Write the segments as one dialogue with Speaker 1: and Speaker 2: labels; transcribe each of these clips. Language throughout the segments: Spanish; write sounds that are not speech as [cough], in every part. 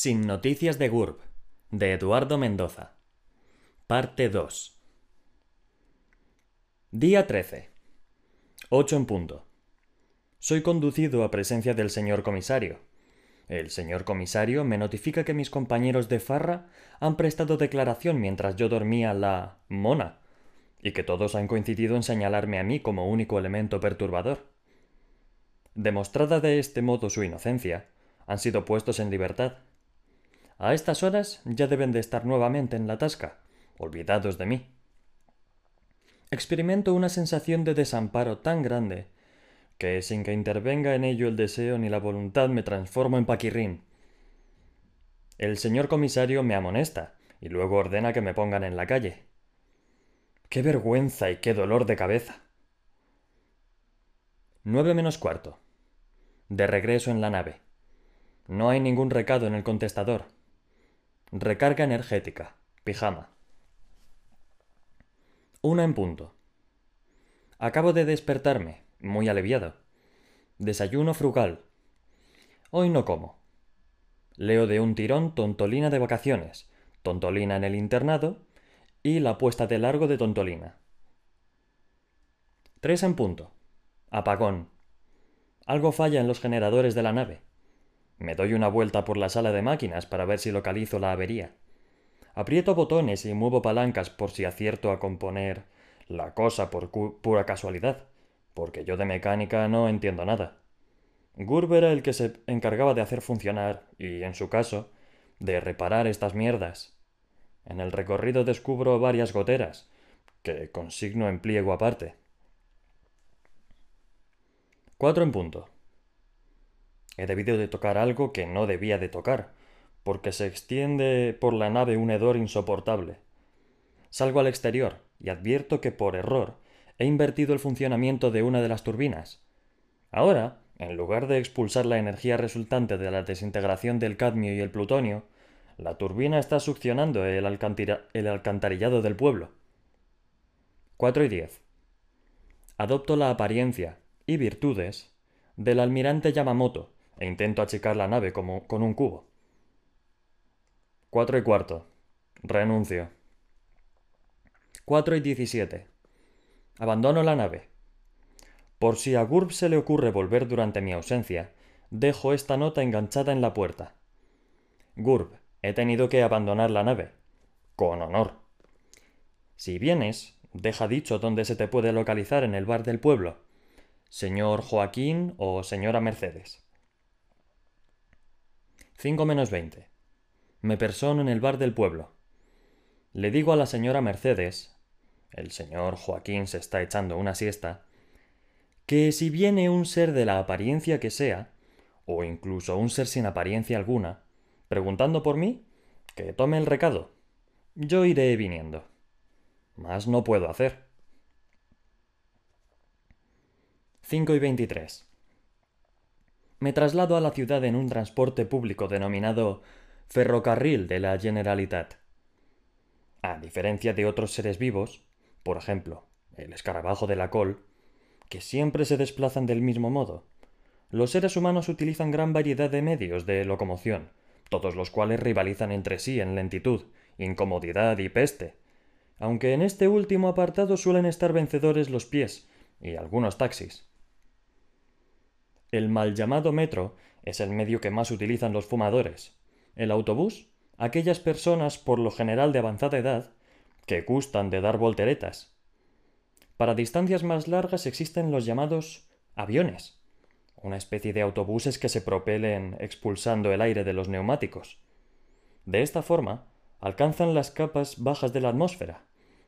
Speaker 1: Sin noticias de GURB, de Eduardo Mendoza. Parte 2. Día 13. 8 en punto. Soy conducido a presencia del señor comisario. El señor comisario me notifica que mis compañeros de farra han prestado declaración mientras yo dormía la mona, y que todos han coincidido en señalarme a mí como único elemento perturbador. Demostrada de este modo su inocencia, han sido puestos en libertad. A estas horas ya deben de estar nuevamente en la tasca, olvidados de mí. Experimento una sensación de desamparo tan grande que sin que intervenga en ello el deseo ni la voluntad me transformo en paquirrín. El señor comisario me amonesta y luego ordena que me pongan en la calle. ¡Qué vergüenza y qué dolor de cabeza! Nueve menos cuarto. De regreso en la nave. No hay ningún recado en el contestador. Recarga energética. Pijama. Una en punto. Acabo de despertarme, muy aliviado. Desayuno frugal. Hoy no como. Leo de un tirón Tontolina de vacaciones, Tontolina en el internado y la puesta de largo de Tontolina. Tres en punto. Apagón. Algo falla en los generadores de la nave. Me doy una vuelta por la sala de máquinas para ver si localizo la avería. Aprieto botones y muevo palancas por si acierto a componer la cosa por pura casualidad, porque yo de mecánica no entiendo nada. Gurb era el que se encargaba de hacer funcionar, y en su caso, de reparar estas mierdas. En el recorrido descubro varias goteras, que consigno en pliego aparte. Cuatro en punto. He debido de tocar algo que no debía de tocar, porque se extiende por la nave un hedor insoportable. Salgo al exterior y advierto que por error he invertido el funcionamiento de una de las turbinas. Ahora, en lugar de expulsar la energía resultante de la desintegración del cadmio y el plutonio, la turbina está succionando el, alcantarillado del pueblo. 4 y 10. Adopto la apariencia y virtudes del almirante Yamamoto e intento achicar la nave como con un cubo. Cuatro y cuarto. Renuncio. Cuatro y diecisiete. Abandono la nave. Por si a Gurb se le ocurre volver durante mi ausencia, dejo esta nota enganchada en la puerta. Gurb, he tenido que abandonar la nave. Con honor. Si vienes, deja dicho dónde se te puede localizar en el bar del pueblo. Señor Joaquín o señora Mercedes. 5 menos 20. Me persono en el bar del pueblo. Le digo a la señora Mercedes, el señor Joaquín se está echando una siesta, que si viene un ser de la apariencia que sea, o incluso un ser sin apariencia alguna, preguntando por mí, que tome el recado. Yo iré viniendo. Más no puedo hacer. 5 y 23 me traslado a la ciudad en un transporte público denominado ferrocarril de la Generalitat. A diferencia de otros seres vivos, por ejemplo, el escarabajo de la col, que siempre se desplazan del mismo modo, los seres humanos utilizan gran variedad de medios de locomoción, todos los cuales rivalizan entre sí en lentitud, incomodidad y peste, aunque en este último apartado suelen estar vencedores los pies y algunos taxis. El mal llamado metro es el medio que más utilizan los fumadores. El autobús, aquellas personas por lo general de avanzada edad, que gustan de dar volteretas. Para distancias más largas existen los llamados aviones, una especie de autobuses que se propelen expulsando el aire de los neumáticos. De esta forma, alcanzan las capas bajas de la atmósfera,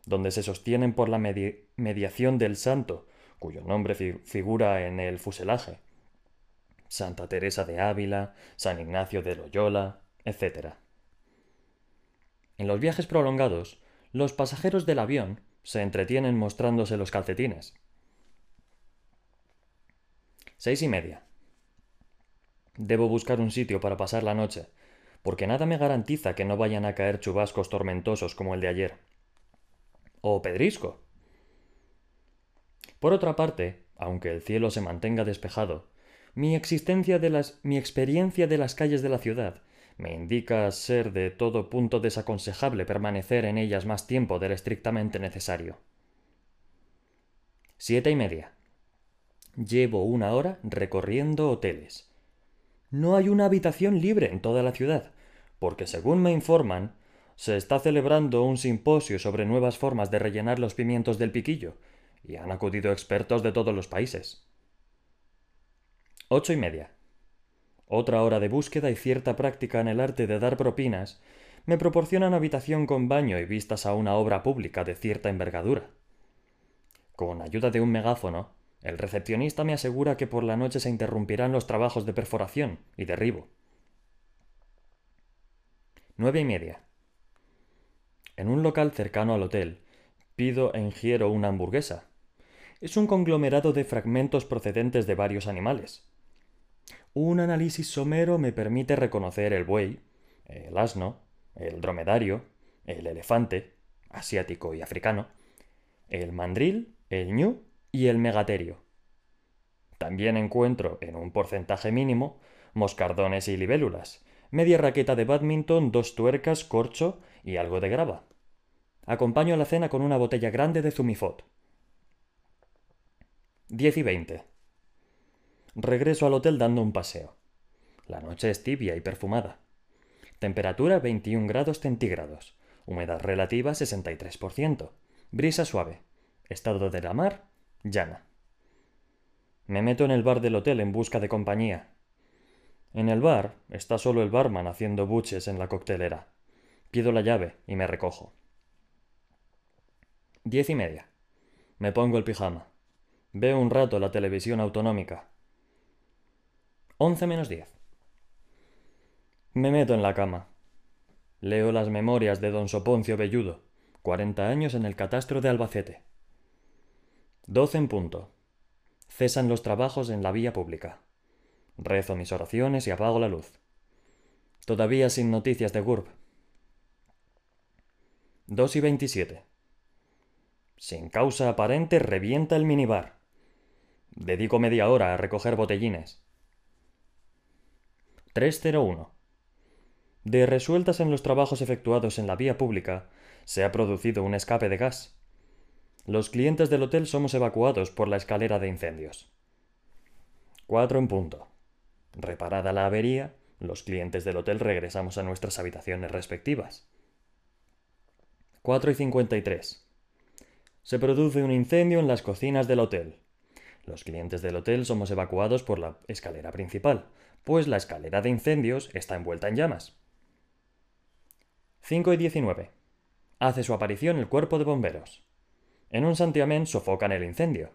Speaker 1: donde se sostienen por la mediación del santo, cuyo nombre figura en el fuselaje. Santa Teresa de Ávila, San Ignacio de Loyola, etc. En los viajes prolongados, los pasajeros del avión se entretienen mostrándose los calcetines. Seis y media. Debo buscar un sitio para pasar la noche, porque nada me garantiza que no vayan a caer chubascos tormentosos como el de ayer. O pedrisco. Por otra parte, aunque el cielo se mantenga despejado, mi existencia de las, mi experiencia de las calles de la ciudad me indica ser de todo punto desaconsejable permanecer en ellas más tiempo del estrictamente necesario. Siete y media. Llevo una hora recorriendo hoteles. No hay una habitación libre en toda la ciudad, porque según me informan, se está celebrando un simposio sobre nuevas formas de rellenar los pimientos del piquillo, y han acudido expertos de todos los países. Ocho y media. Otra hora de búsqueda y cierta práctica en el arte de dar propinas me proporcionan habitación con baño y vistas a una obra pública de cierta envergadura. Con ayuda de un megáfono, el recepcionista me asegura que por la noche se interrumpirán los trabajos de perforación y derribo. Nueve y media. En un local cercano al hotel, pido e ingiero una hamburguesa. Es un conglomerado de fragmentos procedentes de varios animales. Un análisis somero me permite reconocer el buey, el asno, el dromedario, el elefante, asiático y africano, el mandril, el ñu y el megaterio. También encuentro, en un porcentaje mínimo, moscardones y libélulas, media raqueta de badminton, dos tuercas, corcho y algo de grava. Acompaño la cena con una botella grande de Zumifot. 10 y 20. Regreso al hotel dando un paseo. La noche es tibia y perfumada. Temperatura 21 grados centígrados. Humedad relativa 63%. Brisa suave. Estado de la mar llana. Me meto en el bar del hotel en busca de compañía. En el bar está solo el barman haciendo buches en la coctelera. Pido la llave y me recojo. Diez y media. Me pongo el pijama. Veo un rato la televisión autonómica. Once menos diez. Me meto en la cama. Leo las memorias de don Soponcio Belludo, cuarenta años en el catastro de Albacete. Doce en punto. Cesan los trabajos en la vía pública. Rezo mis oraciones y apago la luz. Todavía sin noticias de GURB. Dos y veintisiete. Sin causa aparente revienta el minibar. Dedico media hora a recoger botellines. 301. De resueltas en los trabajos efectuados en la vía pública, se ha producido un escape de gas. Los clientes del hotel somos evacuados por la escalera de incendios. 4 en punto. Reparada la avería, los clientes del hotel regresamos a nuestras habitaciones respectivas. 4 y 53. Se produce un incendio en las cocinas del hotel. Los clientes del hotel somos evacuados por la escalera principal, pues la escalera de incendios está envuelta en llamas. 5 y 19. Hace su aparición el cuerpo de bomberos. En un santiamén sofocan el incendio.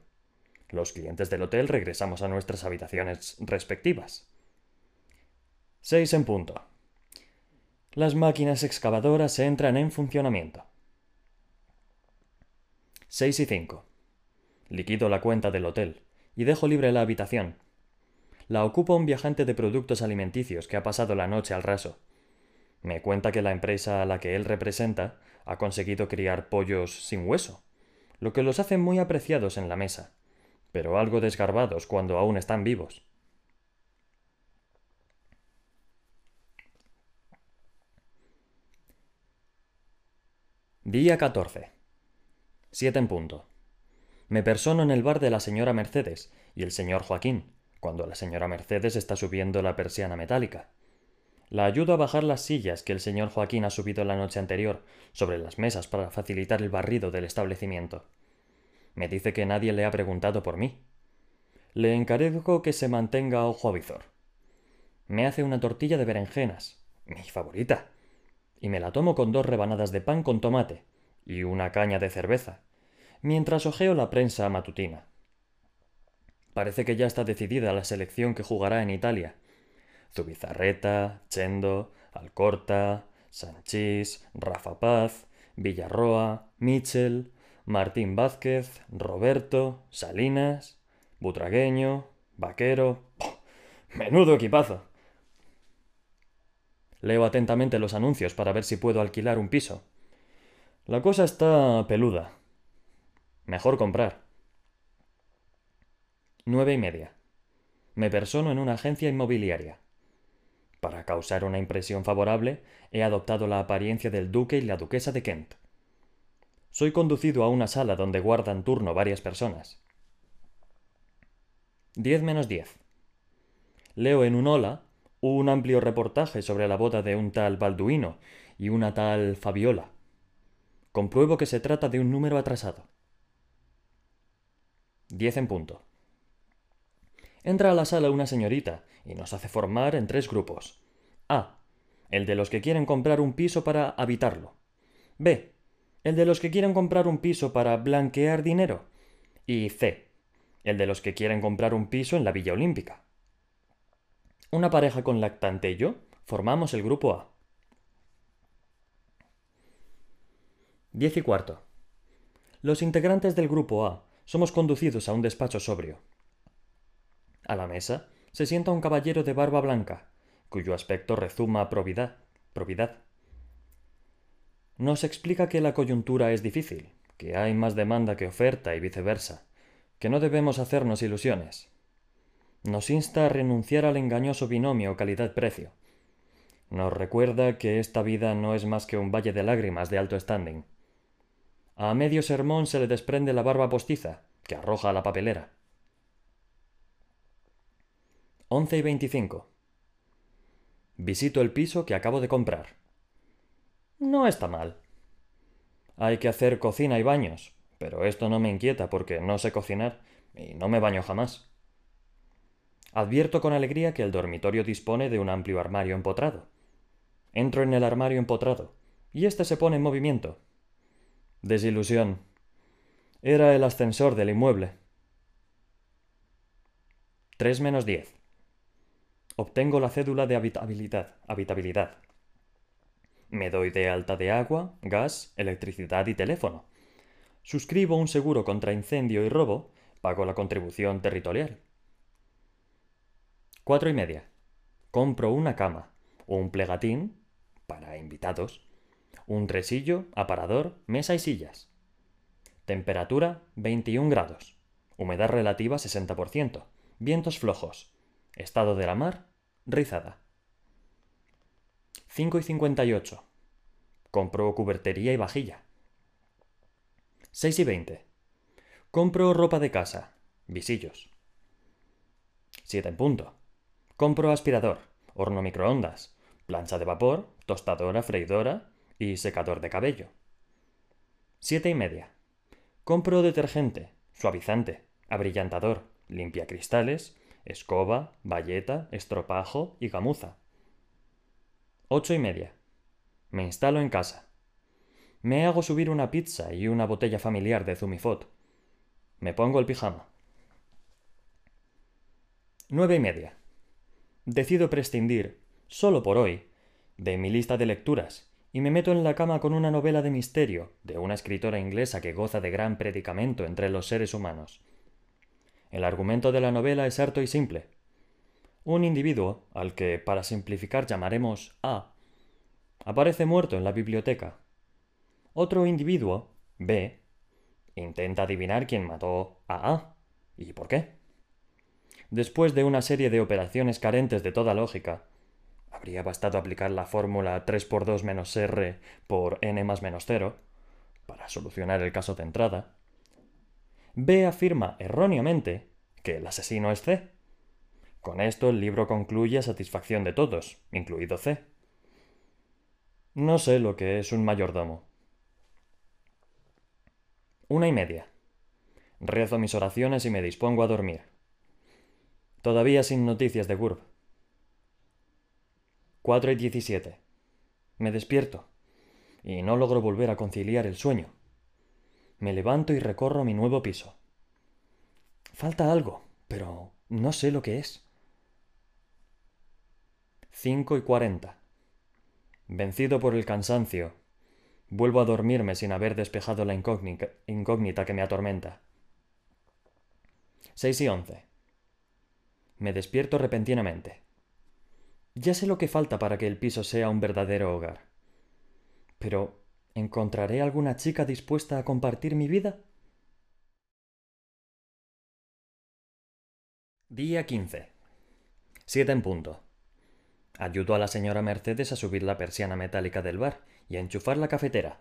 Speaker 1: Los clientes del hotel regresamos a nuestras habitaciones respectivas. 6 en punto. Las máquinas excavadoras entran en funcionamiento. 6 y 5. Liquido la cuenta del hotel y dejo libre la habitación. La ocupa un viajante de productos alimenticios que ha pasado la noche al raso. Me cuenta que la empresa a la que él representa ha conseguido criar pollos sin hueso, lo que los hace muy apreciados en la mesa, pero algo desgarbados cuando aún están vivos. Día 14. 7 en punto. Me persono en el bar de la señora Mercedes y el señor Joaquín, cuando la señora Mercedes está subiendo la persiana metálica. La ayudo a bajar las sillas que el señor Joaquín ha subido la noche anterior sobre las mesas para facilitar el barrido del establecimiento. Me dice que nadie le ha preguntado por mí. Le encarezco que se mantenga a ojo. Me hace una tortilla de berenjenas, mi favorita, y me la tomo con dos rebanadas de pan con tomate y una caña de cerveza, mientras ojeo la prensa matutina. Parece que ya está decidida la selección que jugará en Italia. Zubizarreta, Chendo, Alcorta, Sanchís, Rafa Paz, Villarroa, Mitchell, Martín Vázquez, Roberto, Salinas, Butragueño, Vaquero. ¡Menudo equipazo! Leo atentamente los anuncios para ver si puedo alquilar un piso. La cosa está peluda. Mejor comprar. Nueve y media. Me persono en una agencia inmobiliaria. Para causar una impresión favorable, he adoptado la apariencia del duque y la duquesa de Kent. Soy conducido a una sala donde guardan turno varias personas. 10 menos 10. Leo en un hola un amplio reportaje sobre la boda de un tal Balduino y una tal Fabiola. Compruebo que se trata de un número atrasado. 10 en punto. Entra a la sala una señorita y nos hace formar en tres grupos. A. El de los que quieren comprar un piso para habitarlo. B. El de los que quieren comprar un piso para blanquear dinero. Y C. El de los que quieren comprar un piso en la Villa Olímpica. Una pareja con lactante y yo formamos el grupo A. Diez y cuarto. Los integrantes del grupo A somos conducidos a un despacho sobrio. A la mesa se sienta un caballero de barba blanca, cuyo aspecto rezuma probidad. probidad. Nos explica que la coyuntura es difícil, que hay más demanda que oferta y viceversa, que no debemos hacernos ilusiones. Nos insta a renunciar al engañoso binomio calidad-precio. Nos recuerda que esta vida no es más que un valle de lágrimas de alto standing. A medio sermón se le desprende la barba postiza, que arroja a la papelera. 11 y 25. Visito el piso que acabo de comprar. No está mal. Hay que hacer cocina y baños, pero esto no me inquieta porque no sé cocinar y no me baño jamás. Advierto con alegría que el dormitorio dispone de un amplio armario empotrado. Entro en el armario empotrado, y éste se pone en movimiento. Desilusión. Era el ascensor del inmueble. 3 menos 10. Obtengo la cédula de habitabilidad. habitabilidad. Me doy de alta de agua, gas, electricidad y teléfono. Suscribo un seguro contra incendio y robo, pago la contribución territorial. Cuatro y media. Compro una cama, un plegatín, para invitados, un tresillo, aparador, mesa y sillas. Temperatura 21 grados. Humedad relativa 60%. Vientos flojos. Estado de la mar rizada. 5 y 58. Compro cubertería y vajilla. 6 y 20. Compro ropa de casa, visillos. 7 en punto. Compro aspirador, horno microondas, plancha de vapor, tostadora, freidora, y secador de cabello. Siete y media. Compro detergente, suavizante, abrillantador, limpia cristales, escoba, bayeta, estropajo y gamuza. Ocho y media. Me instalo en casa. Me hago subir una pizza y una botella familiar de Zumifot. Me pongo el pijama. Nueve y media. Decido prescindir, solo por hoy, de mi lista de lecturas y me meto en la cama con una novela de misterio de una escritora inglesa que goza de gran predicamento entre los seres humanos. El argumento de la novela es harto y simple. Un individuo, al que para simplificar llamaremos A, aparece muerto en la biblioteca. Otro individuo, B, intenta adivinar quién mató a A y por qué. Después de una serie de operaciones carentes de toda lógica, habría bastado aplicar la fórmula 3 por 2 menos r por n más menos 0 para solucionar el caso de entrada. B afirma erróneamente que el asesino es C. Con esto el libro concluye a satisfacción de todos, incluido C. No sé lo que es un mayordomo. Una y media. Rezo mis oraciones y me dispongo a dormir. Todavía sin noticias de Gurb. 4 y 17. Me despierto y no logro volver a conciliar el sueño. Me levanto y recorro mi nuevo piso. Falta algo, pero no sé lo que es. 5 y 40. Vencido por el cansancio, vuelvo a dormirme sin haber despejado la incógnita, que me atormenta. 6 y 11. Me despierto repentinamente. Ya sé lo que falta para que el piso sea un verdadero hogar. Pero, ¿encontraré alguna chica dispuesta a compartir mi vida? Día 15. Siete en punto. Ayudo a la señora Mercedes a subir la persiana metálica del bar y a enchufar la cafetera.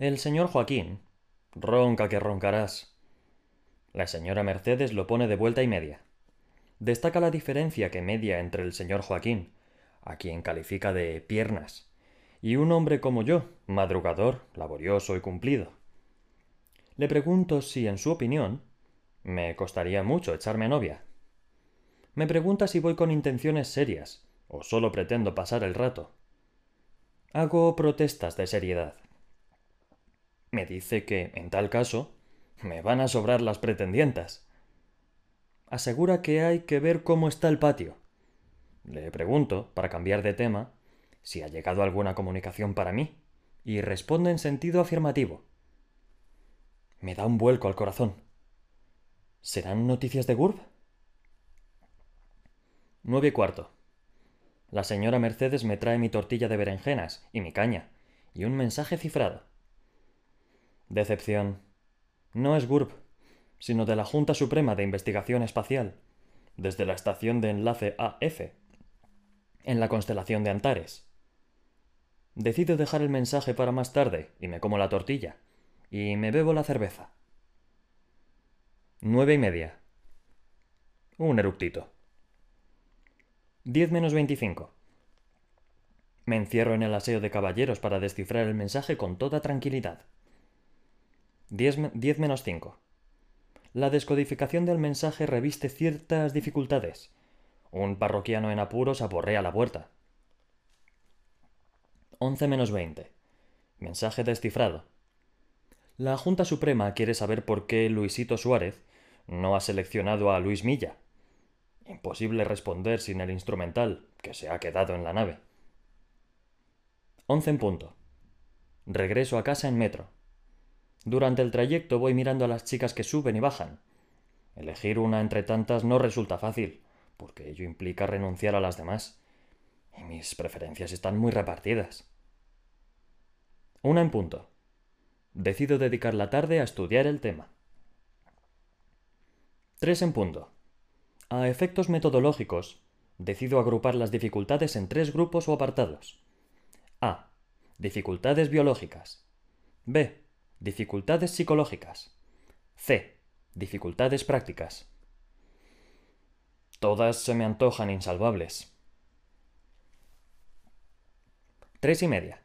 Speaker 1: El señor Joaquín. Ronca que roncarás. La señora Mercedes lo pone de vuelta y media. Destaca la diferencia que media entre el señor Joaquín, a quien califica de piernas, y un hombre como yo, madrugador, laborioso y cumplido. Le pregunto si, en su opinión, me costaría mucho echarme novia. Me pregunta si voy con intenciones serias, o solo pretendo pasar el rato. Hago protestas de seriedad. Me dice que, en tal caso, me van a sobrar las pretendientas. Asegura que hay que ver cómo está el patio. Le pregunto, para cambiar de tema, si ha llegado alguna comunicación para mí, y responde en sentido afirmativo. Me da un vuelco al corazón. ¿Serán noticias de Gurb? Nueve y cuarto. La señora Mercedes me trae mi tortilla de berenjenas y mi caña, y un mensaje cifrado. Decepción. No es GURB, sino de la Junta Suprema de Investigación Espacial, desde la estación de enlace AF, en la constelación de Antares. Decido dejar el mensaje para más tarde y me como la tortilla, y me bebo la cerveza. Nueve y media. Un eructito. Diez menos veinticinco. Me encierro en el aseo de caballeros para descifrar el mensaje con toda tranquilidad. 10, menos 5. La descodificación del mensaje reviste ciertas dificultades. Un parroquiano en apuros aporrea la puerta. 11 menos 20. Mensaje descifrado. La Junta Suprema quiere saber por qué Luisito Suárez no ha seleccionado a Luis Milla. Imposible responder sin el instrumental, que se ha quedado en la nave. 11 en punto. Regreso a casa en metro. Durante el trayecto voy mirando a las chicas que suben y bajan. Elegir una entre tantas no resulta fácil, porque ello implica renunciar a las demás. Y mis preferencias están muy repartidas. Una en punto. Decido dedicar la tarde a estudiar el tema. Tres en punto. A efectos metodológicos, decido agrupar las dificultades en tres grupos o apartados. A. Dificultades biológicas. B. Dificultades psicológicas. C. Dificultades prácticas. Todas se me antojan insalvables. Tres y media.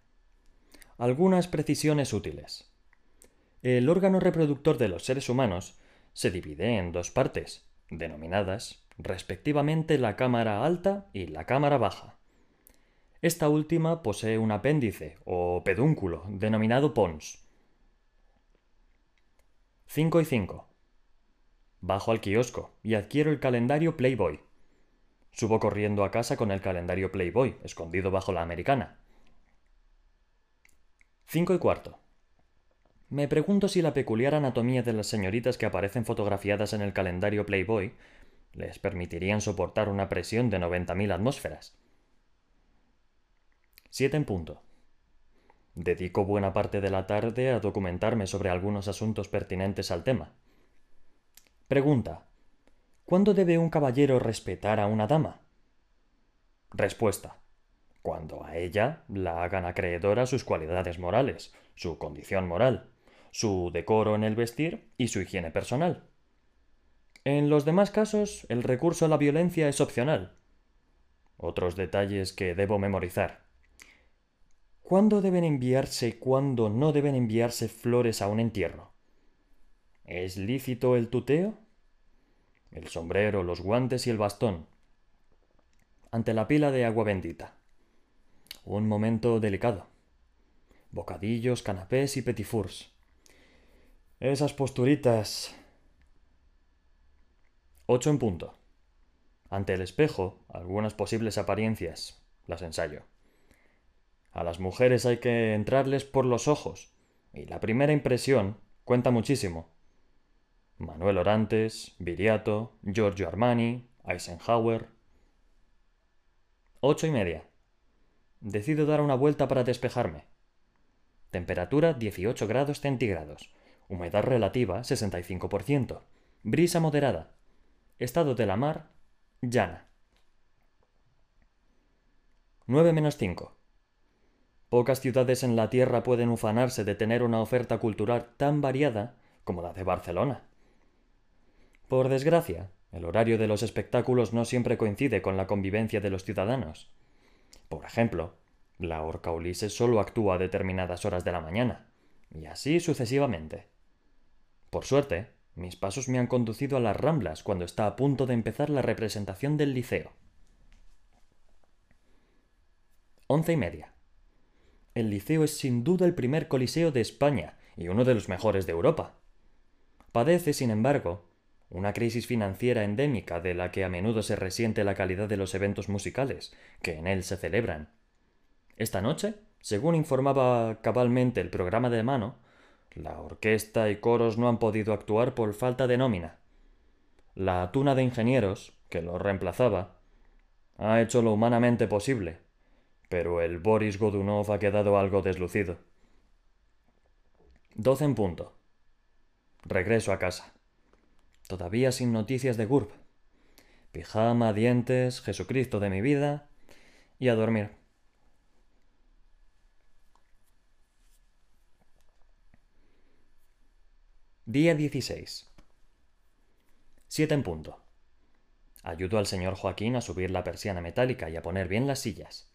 Speaker 1: Algunas precisiones útiles. El órgano reproductor de los seres humanos se divide en dos partes, denominadas respectivamente la cámara alta y la cámara baja. Esta última posee un apéndice o pedúnculo denominado pons, 5 y 5. Bajo al kiosco y adquiero el calendario Playboy. Subo corriendo a casa con el calendario Playboy, escondido bajo la americana. 5 y cuarto. Me pregunto si la peculiar anatomía de las señoritas que aparecen fotografiadas en el calendario Playboy les permitirían soportar una presión de 90.000 atmósferas. 7 en punto. Dedico buena parte de la tarde a documentarme sobre algunos asuntos pertinentes al tema. Pregunta. ¿Cuándo debe un caballero respetar a una dama? Respuesta. Cuando a ella la hagan acreedora sus cualidades morales, su condición moral, su decoro en el vestir y su higiene personal. En los demás casos, el recurso a la violencia es opcional. Otros detalles que debo memorizar. ¿Cuándo deben enviarse y cuándo no deben enviarse flores a un entierro? ¿Es lícito el tuteo? El sombrero, los guantes y el bastón. Ante la pila de agua bendita. Un momento delicado. Bocadillos, canapés y petifurs. Esas posturitas. Ocho en punto. Ante el espejo, algunas posibles apariencias. Las ensayo. A las mujeres hay que entrarles por los ojos, y la primera impresión cuenta muchísimo. Manuel Orantes, Viriato, Giorgio Armani, Eisenhower. Ocho y media. Decido dar una vuelta para despejarme. Temperatura 18 grados centígrados. Humedad relativa 65%. Brisa moderada. Estado de la mar llana. 9 menos 5. Pocas ciudades en la Tierra pueden ufanarse de tener una oferta cultural tan variada como la de Barcelona. Por desgracia, el horario de los espectáculos no siempre coincide con la convivencia de los ciudadanos. Por ejemplo, la Orca Ulises solo actúa a determinadas horas de la mañana, y así sucesivamente. Por suerte, mis pasos me han conducido a las Ramblas cuando está a punto de empezar la representación del liceo. Once y media. El liceo es sin duda el primer coliseo de España y uno de los mejores de Europa. Padece, sin embargo, una crisis financiera endémica de la que a menudo se resiente la calidad de los eventos musicales que en él se celebran. Esta noche, según informaba cabalmente el programa de mano, la orquesta y coros no han podido actuar por falta de nómina. La tuna de ingenieros, que lo reemplazaba, ha hecho lo humanamente posible, pero el Boris Godunov ha quedado algo deslucido. Doce en punto. Regreso a casa. Todavía sin noticias de Gurb. Pijama, dientes, Jesucristo de mi vida y a dormir. Día 16. Siete en punto. Ayudo al señor Joaquín a subir la persiana metálica y a poner bien las sillas.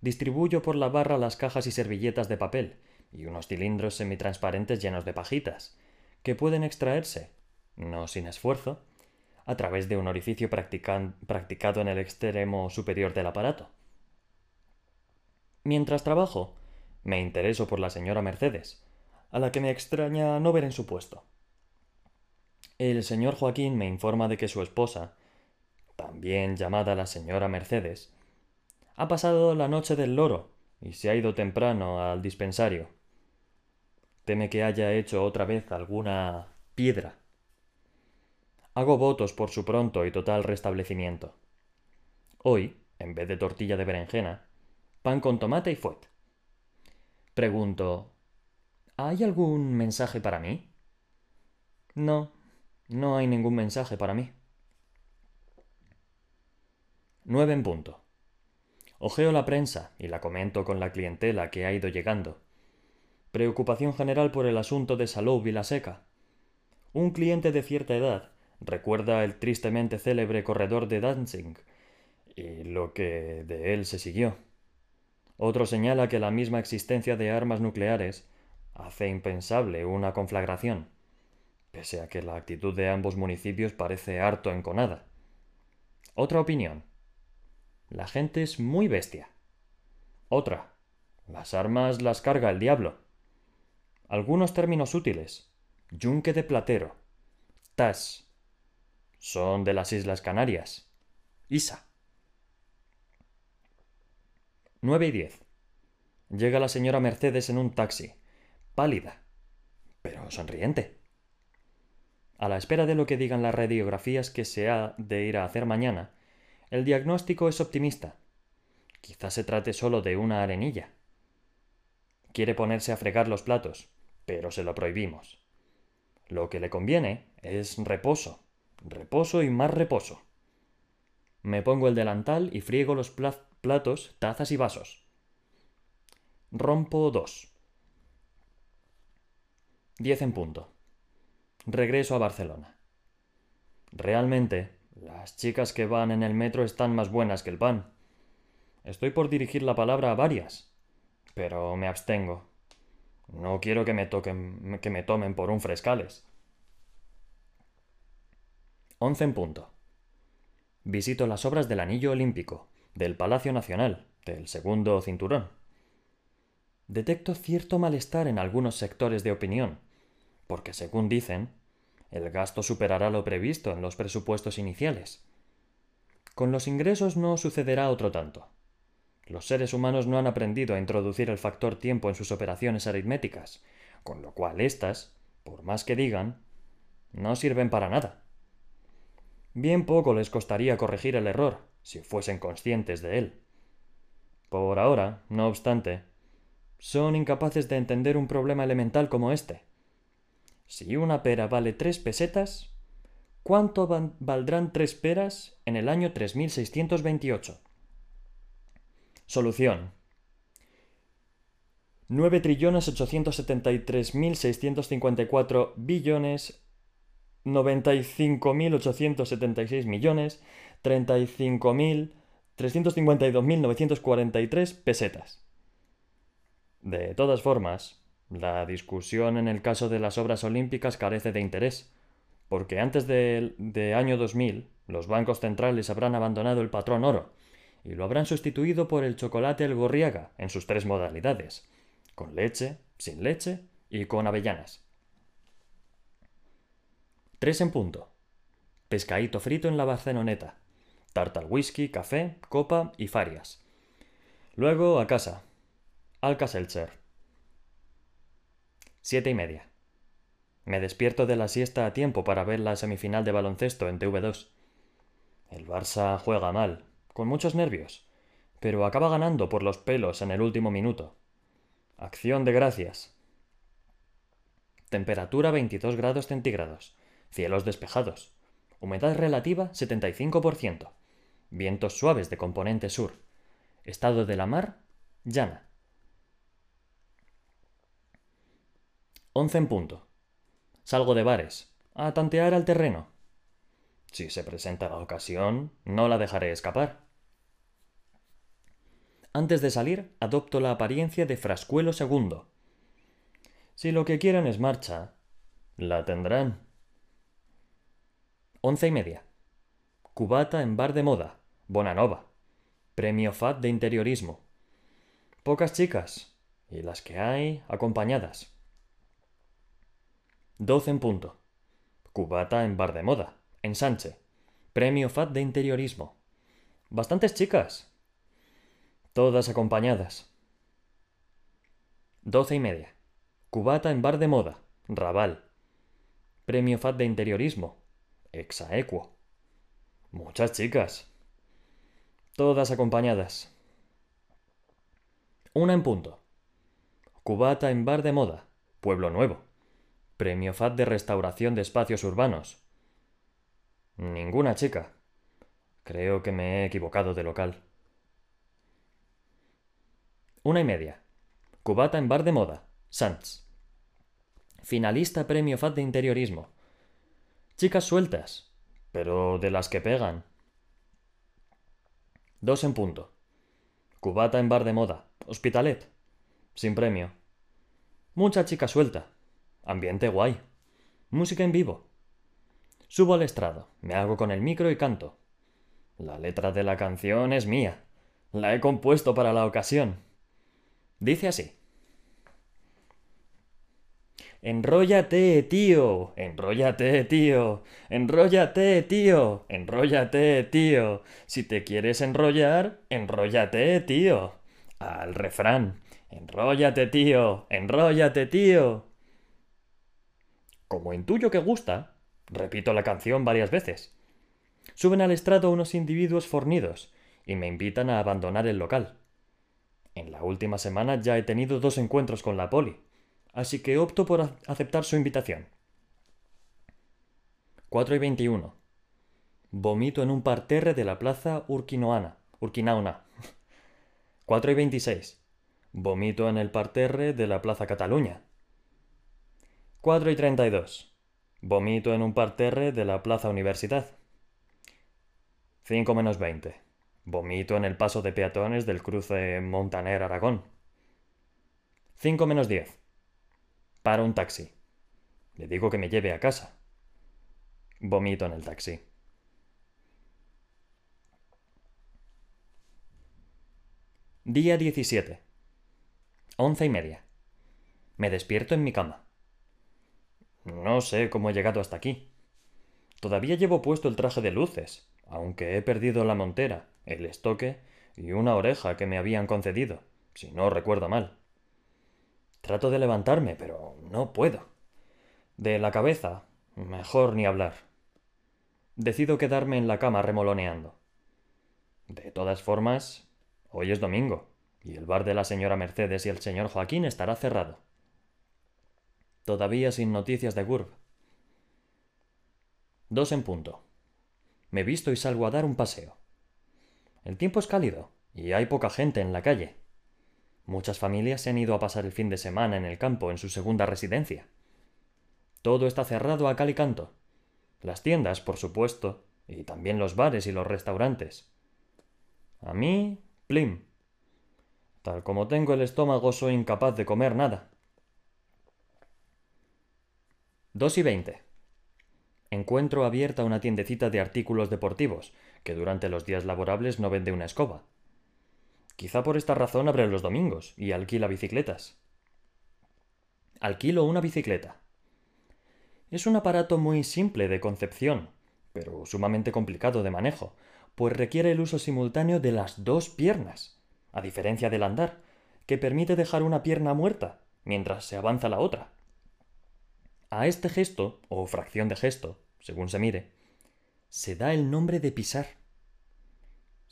Speaker 1: Distribuyo por la barra las cajas y servilletas de papel y unos cilindros semitransparentes llenos de pajitas, que pueden extraerse, no sin esfuerzo, a través de un orificio practicado en el extremo superior del aparato. Mientras trabajo, me intereso por la señora Mercedes, a la que me extraña no ver en su puesto. El señor Joaquín me informa de que su esposa, también llamada la señora Mercedes, ha pasado la noche del loro y se ha ido temprano al dispensario. Teme que haya hecho otra vez alguna piedra. Hago votos por su pronto y total restablecimiento. Hoy, en vez de tortilla de berenjena, pan con tomate y fuet. Pregunto, ¿hay algún mensaje para mí? No, no hay ningún mensaje para mí. Nueve en punto. Ojeo la prensa y la comento con la clientela que ha ido llegando. Preocupación general por el asunto de Salou Vilaseca. Un cliente de cierta edad recuerda el tristemente célebre corredor de Danzig y lo que de él se siguió. Otro señala que la misma existencia de armas nucleares hace impensable una conflagración, pese a que la actitud de ambos municipios parece harto enconada. Otra opinión. La gente es muy bestia. Otra. Las armas las carga el diablo. Algunos términos útiles. Yunque de platero. Tas. Son de las Islas Canarias. Isa. 9 y 10. Llega la señora Mercedes en un taxi, pálida, pero sonriente. A la espera de lo que digan las radiografías que se ha de ir a hacer mañana, el diagnóstico es optimista. Quizás se trate solo de una arenilla. Quiere ponerse a fregar los platos, pero se lo prohibimos. Lo que le conviene es reposo, reposo y más reposo. Me pongo el delantal y friego los platos, tazas y vasos. Rompo dos. Diez en punto. Regreso a Barcelona. Realmente las chicas que van en el metro están más buenas que el pan. Estoy por dirigir la palabra a varias, pero me abstengo. No quiero que me toquen, que me tomen por un frescales. Once en punto. Visito las obras del Anillo Olímpico, del Palacio Nacional, del segundo cinturón. Detecto cierto malestar en algunos sectores de opinión, porque según dicen, el gasto superará lo previsto en los presupuestos iniciales. Con los ingresos no sucederá otro tanto. Los seres humanos no han aprendido a introducir el factor tiempo en sus operaciones aritméticas, con lo cual éstas, por más que digan, no sirven para nada. Bien poco les costaría corregir el error, si fuesen conscientes de él. Por ahora, no obstante, son incapaces de entender un problema elemental como este. Si una pera vale tres pesetas, ¿cuánto valdrán tres peras en el año 3628? Solución. 9.873.654 billones 95.876 millones 35.352.943 pesetas. De todas formas, la discusión en el caso de las obras olímpicas carece de interés, porque antes de, de año 2000 los bancos centrales habrán abandonado el patrón oro y lo habrán sustituido por el chocolate El Gorriaga en sus tres modalidades, con leche, sin leche y con avellanas. Tres en punto. Pescadito frito en la barceloneta. Tarta al whisky, café, copa y farias. Luego a casa. Alka-Seltzer. Siete y media. Me despierto de la siesta a tiempo para ver la semifinal de baloncesto en TV2. El Barça juega mal, con muchos nervios, pero acaba ganando por los pelos en el último minuto. Acción de gracias. Temperatura 22 grados centígrados. Cielos despejados. Humedad relativa 75%. Vientos suaves de componente sur. Estado de la mar llana. 11 en punto. Salgo de bares, a tantear al terreno. Si se presenta la ocasión, no la dejaré escapar. Antes de salir, adopto la apariencia de Frascuelo II. Si lo que quieren es marcha, la tendrán. Once y media. Cubata en bar de moda. Bonanova. Premio FAT de interiorismo. Pocas chicas. Y las que hay, acompañadas. Doce en punto. Cubata en bar de moda. Ensanche. Premio FAT de interiorismo. Bastantes chicas todas acompañadas. Doce y media. Cubata en bar de moda. Raval. Premio FAT de interiorismo. Exaequo. Muchas chicas. Todas acompañadas. Una en punto. Cubata en bar de moda. Pueblo Nuevo. Premio FAT de restauración de espacios urbanos. Ninguna chica. Creo que me he equivocado de local. Una y media. Cubata en bar de moda. Sanz. Finalista premio FAT de interiorismo. Chicas sueltas, pero de las que pegan. Dos en punto. Cubata en bar de moda. Hospitalet. Sin premio. Mucha chica suelta. Ambiente guay. Música en vivo. Subo al estrado, me hago con el micro y canto. La letra de la canción es mía. La he compuesto para la ocasión. Dice así. Enróllate, tío, enróllate, tío, enróllate, tío, enróllate, tío. Si te quieres enrollar, enróllate, tío. Al refrán. Enróllate, tío, enróllate, tío. Como intuyo que gusta, repito la canción varias veces. Suben al estrado unos individuos fornidos y me invitan a abandonar el local. En la última semana ya he tenido dos encuentros con la poli, así que opto por aceptar su invitación. 4 y 21. Vomito en un parterre de la plaza Urquinoana. Urquinauna. 4 [laughs] y 26. Vomito en el parterre de la plaza Cataluña. 4 y 32. Vomito en un parterre de la plaza Universidad. 5 menos 20. Vomito en el paso de peatones del cruce Montaner-Aragón. 5 menos 10. Paro un taxi. Le digo que me lleve a casa. Vomito en el taxi. Día 17. Once y media. Me despierto en mi cama. No sé cómo he llegado hasta aquí. Todavía llevo puesto el traje de luces, aunque he perdido la montera el estoque y una oreja que me habían concedido, si no recuerdo mal. Trato de levantarme, pero no puedo. De la cabeza, mejor ni hablar. Decido quedarme en la cama remoloneando. De todas formas, hoy es domingo, y el bar de la señora Mercedes y el señor Joaquín estará cerrado. Todavía sin noticias de Gurb. Dos en punto. Me visto y salgo a dar un paseo. El tiempo es cálido, y hay poca gente en la calle. Muchas familias se han ido a pasar el fin de semana en el campo en su segunda residencia. Todo está cerrado a cal y canto. Las tiendas, por supuesto, y también los bares y los restaurantes. A mí, plim. Tal como tengo el estómago, soy incapaz de comer nada. 2 y 20. Encuentro abierta una tiendecita de artículos deportivos, que durante los días laborables no vende una escoba. Quizá por esta razón abre los domingos y alquila bicicletas. Alquilo una bicicleta. Es un aparato muy simple de concepción, pero sumamente complicado de manejo, pues requiere el uso simultáneo de las dos piernas, a diferencia del andar, que permite dejar una pierna muerta mientras se avanza la otra. A este gesto, o fracción de gesto, según se mire, se da el nombre de pisar.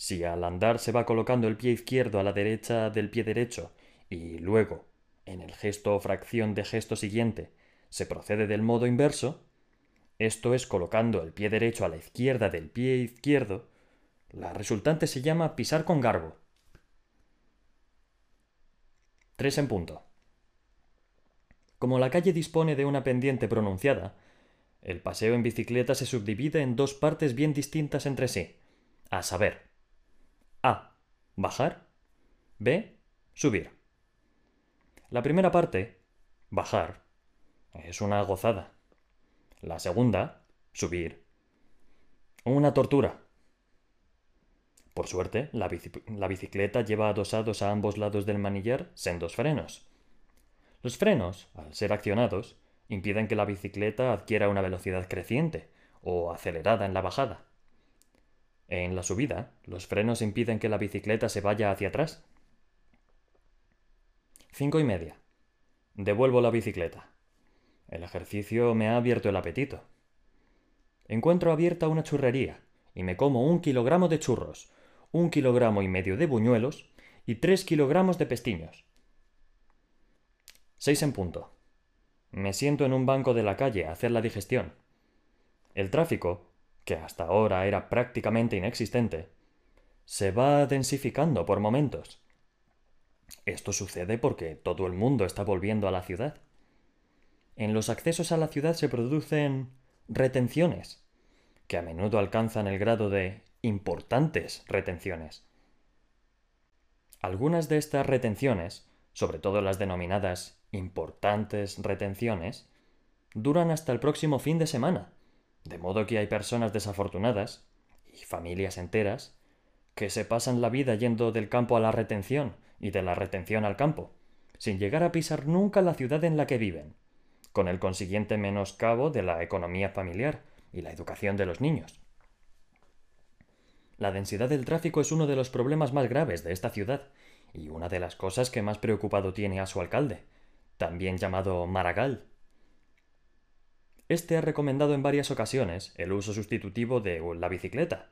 Speaker 1: Si al andar se va colocando el pie izquierdo a la derecha del pie derecho y luego, en el gesto o fracción de gesto siguiente, se procede del modo inverso, esto es colocando el pie derecho a la izquierda del pie izquierdo, la resultante se llama pisar con garbo. 3 en punto. Como la calle dispone de una pendiente pronunciada, el paseo en bicicleta se subdivide en dos partes bien distintas entre sí, a saber, A. Bajar. B. Subir. La primera parte, bajar, es una gozada. La segunda, subir, una tortura. Por suerte, la, bicicleta lleva adosados a ambos lados del manillar sendos frenos. Los frenos, al ser accionados, impiden que la bicicleta adquiera una velocidad creciente o acelerada en la bajada. En la subida, los frenos impiden que la bicicleta se vaya hacia atrás. Cinco y media. Devuelvo la bicicleta. El ejercicio me ha abierto el apetito. Encuentro abierta una churrería y me como un kilogramo de churros, un kilogramo y medio de buñuelos y tres kilogramos de pestiños. Seis en punto. Me siento en un banco de la calle a hacer la digestión. El tráfico, que hasta ahora era prácticamente inexistente, se va densificando por momentos. Esto sucede porque todo el mundo está volviendo a la ciudad. En los accesos a la ciudad se producen retenciones, que a menudo alcanzan el grado de importantes retenciones. Algunas de estas retenciones, sobre todo las denominadas importantes retenciones, duran hasta el próximo fin de semana, de modo que hay personas desafortunadas, y familias enteras, que se pasan la vida yendo del campo a la retención y de la retención al campo, sin llegar a pisar nunca la ciudad en la que viven, con el consiguiente menoscabo de la economía familiar y la educación de los niños. La densidad del tráfico es uno de los problemas más graves de esta ciudad y una de las cosas que más preocupado tiene a su alcalde, también llamado Maragall. Este ha recomendado en varias ocasiones el uso sustitutivo de la bicicleta,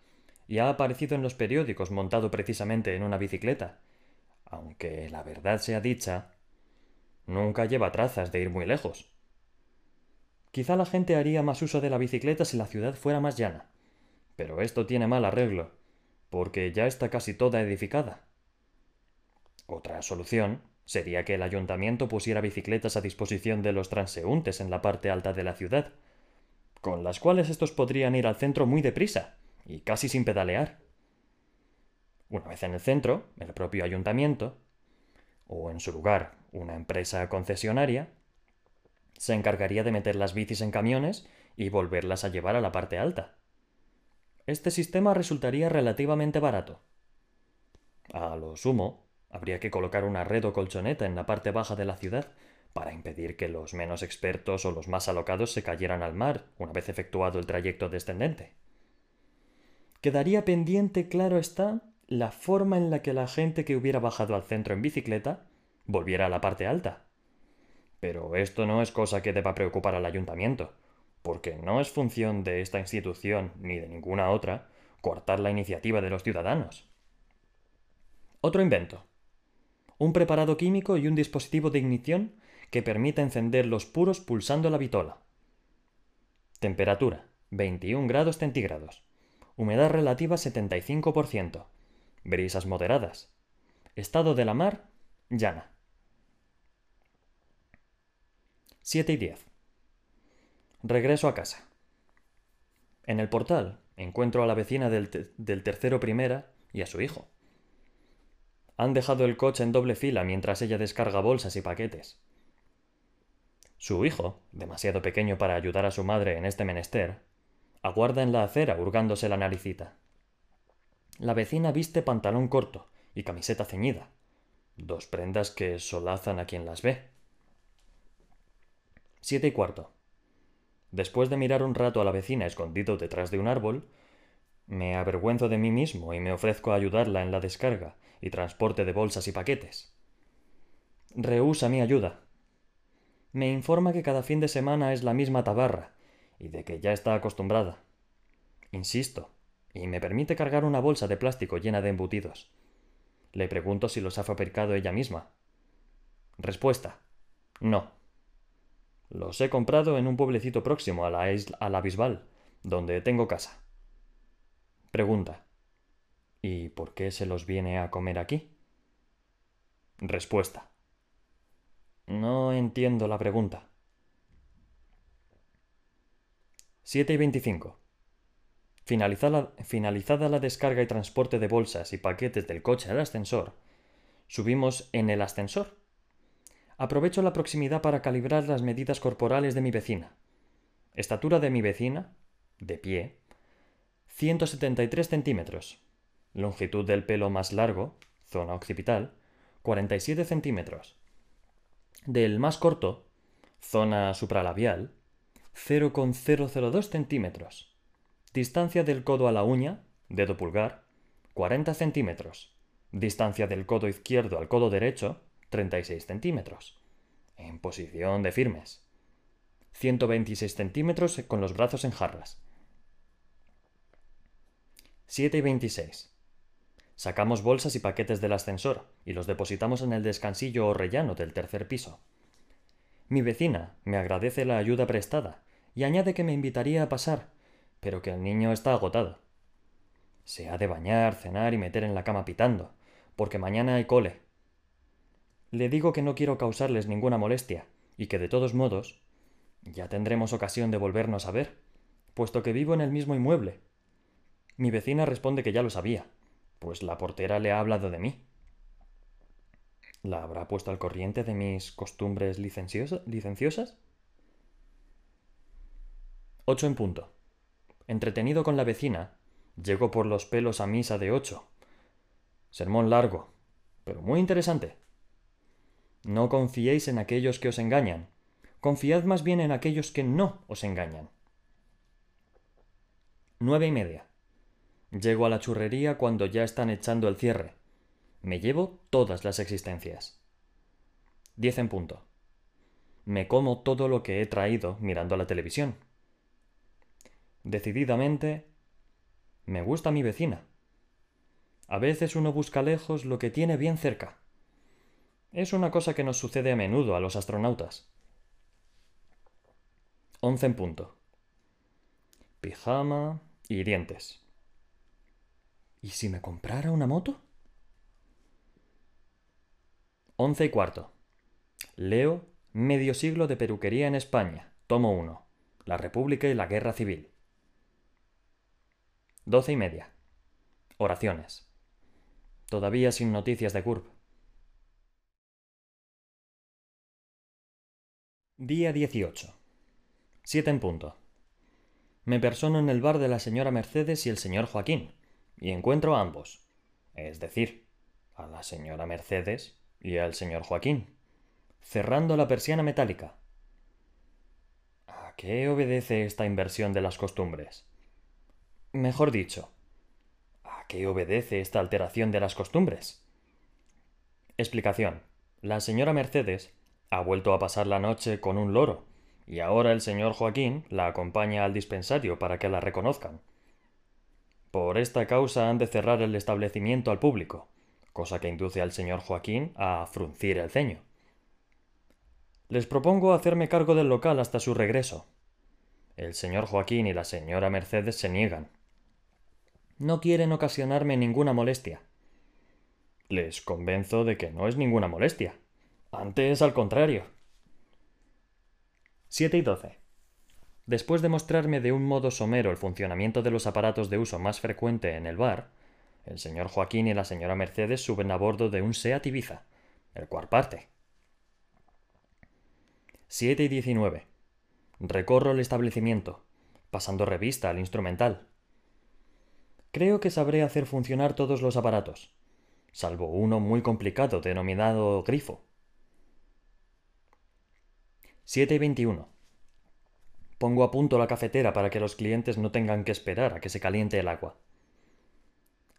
Speaker 1: y ha aparecido en los periódicos montado precisamente en una bicicleta, aunque la verdad sea dicha, nunca lleva trazas de ir muy lejos. Quizá la gente haría más uso de la bicicleta si la ciudad fuera más llana, pero esto tiene mal arreglo, porque ya está casi toda edificada. Otra solución sería que el ayuntamiento pusiera bicicletas a disposición de los transeúntes en la parte alta de la ciudad, con las cuales estos podrían ir al centro muy deprisa y casi sin pedalear. Una vez en el centro, el propio ayuntamiento, o en su lugar una empresa concesionaria, se encargaría de meter las bicis en camiones y volverlas a llevar a la parte alta. Este sistema resultaría relativamente barato. A lo sumo, habría que colocar una red o colchoneta en la parte baja de la ciudad para impedir que los menos expertos o los más alocados se cayeran al mar una vez efectuado el trayecto descendente. Quedaría pendiente, claro está, la forma en la que la gente que hubiera bajado al centro en bicicleta volviera a la parte alta. Pero esto no es cosa que deba preocupar al ayuntamiento, porque no es función de esta institución ni de ninguna otra cortar la iniciativa de los ciudadanos. Otro invento. Un preparado químico y un dispositivo de ignición que permita encender los puros pulsando la vitola. Temperatura 21 grados centígrados. Humedad relativa 75%. brisas moderadas. Estado de la mar, llana. 7 y 10. Regreso a casa. En el portal encuentro a la vecina del, del tercero primera y a su hijo. Han dejado el coche en doble fila mientras ella descarga bolsas y paquetes. Su hijo, demasiado pequeño para ayudar a su madre en este menester, aguarda en la acera hurgándose la naricita. La vecina viste pantalón corto y camiseta ceñida, dos prendas que solazan a quien las ve. Siete y cuarto. Después de mirar un rato a la vecina escondido detrás de un árbol, me avergüenzo de mí mismo y me ofrezco a ayudarla en la descarga y transporte de bolsas y paquetes. Rehúsa mi ayuda. Me informa que cada fin de semana es la misma tabarra y de que ya está acostumbrada. Insisto, y me permite cargar una bolsa de plástico llena de embutidos. Le pregunto si los ha fabricado ella misma. Respuesta. No. Los he comprado en un pueblecito próximo a la, isla, a la Bisbal, donde tengo casa. Pregunta. ¿Y por qué se los viene a comer aquí? Respuesta. No entiendo la pregunta. 7 y 25. Finalizada, finalizada, la descarga y transporte de bolsas y paquetes del coche al ascensor, subimos en el ascensor. Aprovecho la proximidad para calibrar las medidas corporales de mi vecina. Estatura de mi vecina, de pie, 173 centímetros. Longitud del pelo más largo, zona occipital, 47 centímetros. Del más corto, zona supralabial, 0,002 centímetros. Distancia del codo a la uña, dedo pulgar, 40 centímetros. Distancia del codo izquierdo al codo derecho, 36 centímetros. En posición de firmes. 126 centímetros con los brazos en jarras. 7 y 26. Sacamos bolsas y paquetes del ascensor y los depositamos en el descansillo o rellano del tercer piso. Mi vecina me agradece la ayuda prestada y añade que me invitaría a pasar, pero que el niño está agotado. Se ha de bañar, cenar y meter en la cama pitando, porque mañana hay cole. Le digo que no quiero causarles ninguna molestia y que de todos modos ya tendremos ocasión de volvernos a ver, puesto que vivo en el mismo inmueble. Mi vecina responde que ya lo sabía, pues la portera le ha hablado de mí. ¿La habrá puesto al corriente de mis costumbres licenciosas? 8 en punto. Entretenido con la vecina, llego por los pelos a misa de ocho. Sermón largo, pero muy interesante. No confiéis en aquellos que os engañan, confiad más bien en aquellos que no os engañan. Nueve y media. Llego a la churrería cuando ya están echando el cierre. Me llevo todas las existencias. Diez en punto. Me como todo lo que he traído mirando la televisión. Decididamente, me gusta mi vecina. A veces uno busca lejos lo que tiene bien cerca. Es una cosa que nos sucede a menudo a los astronautas. Once en punto. Pijama y dientes. ¿Y si me comprara una moto? Once y cuarto. Leo Medio siglo de peluquería en España, tomo 1. La República y la Guerra Civil. Doce y media. Oraciones. Todavía sin noticias de Curb. Día 18. Siete en punto. Me persono en el bar de la señora Mercedes y el señor Joaquín, y encuentro a ambos, es decir, a la señora Mercedes y al señor Joaquín, cerrando la persiana metálica. ¿A qué obedece esta inversión de las costumbres? Mejor dicho, ¿a qué obedece esta alteración de las costumbres? Explicación. La señora Mercedes ha vuelto a pasar la noche con un loro, y ahora el señor Joaquín la acompaña al dispensario para que la reconozcan. Por esta causa han de cerrar el establecimiento al público, cosa que induce al señor Joaquín a fruncir el ceño. Les propongo hacerme cargo del local hasta su regreso. El señor Joaquín y la señora Mercedes se niegan. No quieren ocasionarme ninguna molestia. Les convenzo de que no es ninguna molestia. Antes al contrario. 7 y 12. Después de mostrarme de un modo somero el funcionamiento de los aparatos de uso más frecuente en el bar, el señor Joaquín y la señora Mercedes suben a bordo de un Seat Ibiza, el cual parte. 7 y 19. Recorro el establecimiento, pasando revista al instrumental. Creo que sabré hacer funcionar todos los aparatos, salvo uno muy complicado denominado grifo. 7 y 21. Pongo a punto la cafetera para que los clientes no tengan que esperar a que se caliente el agua.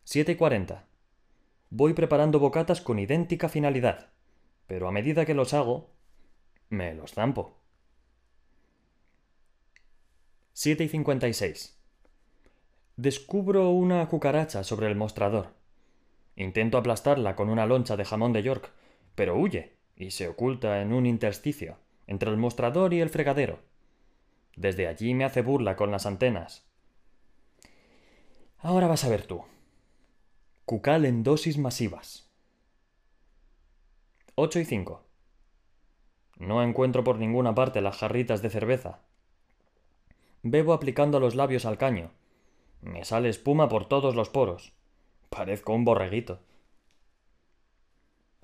Speaker 1: 7 y 40. Voy preparando bocatas con idéntica finalidad, pero a medida que los hago, me los zampo. 7 y 56. Descubro una cucaracha sobre el mostrador. Intento aplastarla con una loncha de jamón de York, pero huye y se oculta en un intersticio entre el mostrador y el fregadero. Desde allí me hace burla con las antenas. Ahora vas a ver tú. Cucal en dosis masivas. 8 y 5. No encuentro por ninguna parte las jarritas de cerveza. Bebo aplicando los labios al caño. Me sale espuma por todos los poros. Parezco un borreguito.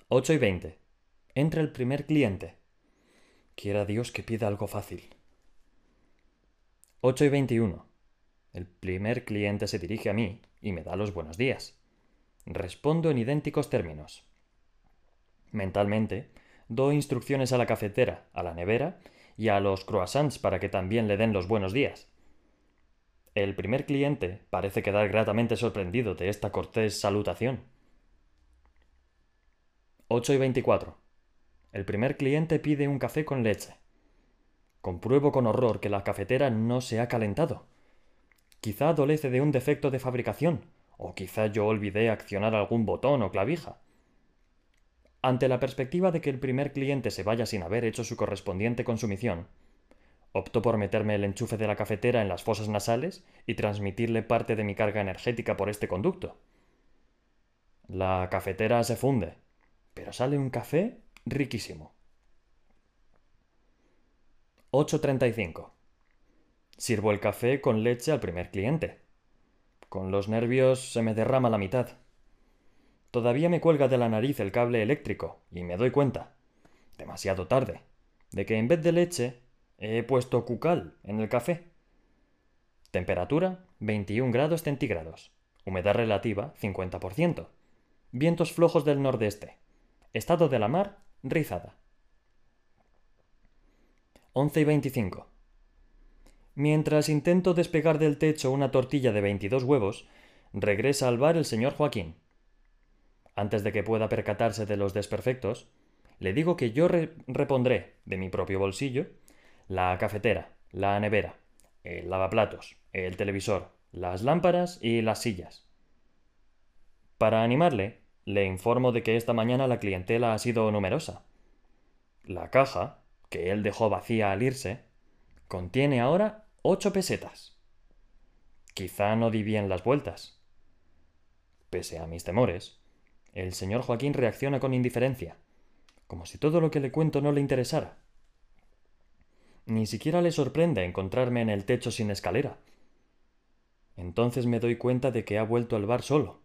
Speaker 1: 8 y 20. Entra el primer cliente. Quiera Dios que pida algo fácil. 8 y 21. El primer cliente se dirige a mí y me da los buenos días. Respondo en idénticos términos. Mentalmente, doy instrucciones a la cafetera, a la nevera y a los croissants para que también le den los buenos días. El primer cliente parece quedar gratamente sorprendido de esta cortés salutación. 8 y 24. El primer cliente pide un café con leche. Compruebo con horror que la cafetera no se ha calentado. Quizá adolece de un defecto de fabricación, o quizá yo olvidé accionar algún botón o clavija. Ante la perspectiva de que el primer cliente se vaya sin haber hecho su correspondiente consumición, opto por meterme el enchufe de la cafetera en las fosas nasales y transmitirle parte de mi carga energética por este conducto. La cafetera se funde, pero sale un café riquísimo. 8.35. Sirvo el café con leche al primer cliente. Con los nervios se me derrama la mitad. Todavía me cuelga de la nariz el cable eléctrico y me doy cuenta, demasiado tarde, de que en vez de leche he puesto cucal en el café. Temperatura 21 grados centígrados. Humedad relativa 50%. Vientos flojos del nordeste. Estado de la mar rizada. 11 y 25. Mientras intento despegar del techo una tortilla de 22 huevos, regresa al bar el señor Joaquín. Antes de que pueda percatarse de los desperfectos, le digo que yo repondré de mi propio bolsillo la cafetera, la nevera, el lavaplatos, el televisor, las lámparas y las sillas. Para animarle, le informo de que esta mañana la clientela ha sido numerosa. La caja, que él dejó vacía al irse, contiene ahora ocho pesetas. Quizá no di bien las vueltas. Pese a mis temores, el señor Joaquín reacciona con indiferencia, como si todo lo que le cuento no le interesara. Ni siquiera le sorprende encontrarme en el techo sin escalera. Entonces me doy cuenta de que ha vuelto al bar solo.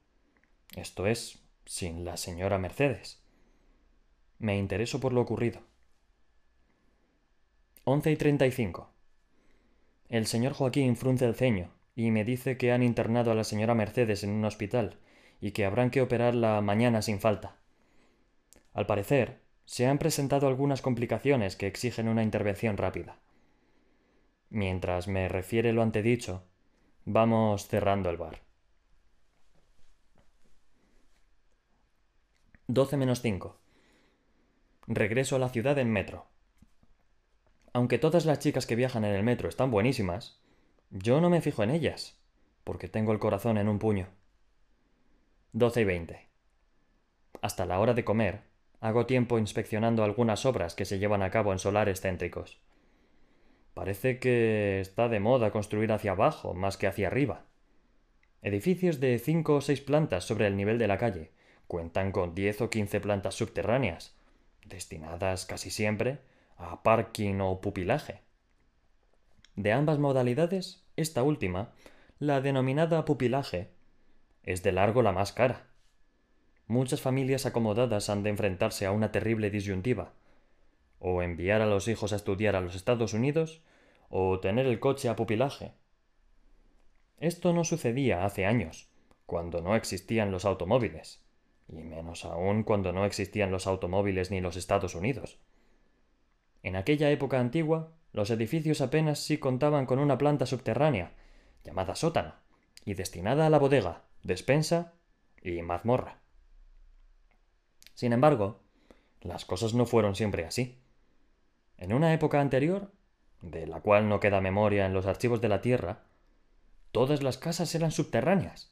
Speaker 1: Esto es, sin la señora Mercedes. Me intereso por lo ocurrido. Once y treinta y cinco. El señor Joaquín frunce el ceño y me dice que han internado a la señora Mercedes en un hospital y que habrán que operarla mañana sin falta. Al parecer, se han presentado algunas complicaciones que exigen una intervención rápida. Mientras me refiere lo antedicho, vamos cerrando el bar. 12 menos 5. Regreso a la ciudad en metro. Aunque todas las chicas que viajan en el metro están buenísimas, yo no me fijo en ellas, porque tengo el corazón en un puño. 12 y 20. Hasta la hora de comer, hago tiempo inspeccionando algunas obras que se llevan a cabo en solares céntricos. Parece que está de moda construir hacia abajo más que hacia arriba. Edificios de cinco o seis plantas sobre el nivel de la calle, cuentan con 10 o 15 plantas subterráneas, destinadas casi siempre a parking o pupilaje. De ambas modalidades, esta última, la denominada pupilaje, es de largo la más cara. Muchas familias acomodadas han de enfrentarse a una terrible disyuntiva, o enviar a los hijos a estudiar a los Estados Unidos, o tener el coche a pupilaje. Esto no sucedía hace años, cuando no existían los automóviles, y menos aún cuando no existían los automóviles ni los Estados Unidos. En aquella época antigua, los edificios apenas sí contaban con una planta subterránea, llamada sótano, y destinada a la bodega, despensa y mazmorra. Sin embargo, las cosas no fueron siempre así. En una época anterior, de la cual no queda memoria en los archivos de la Tierra, todas las casas eran subterráneas.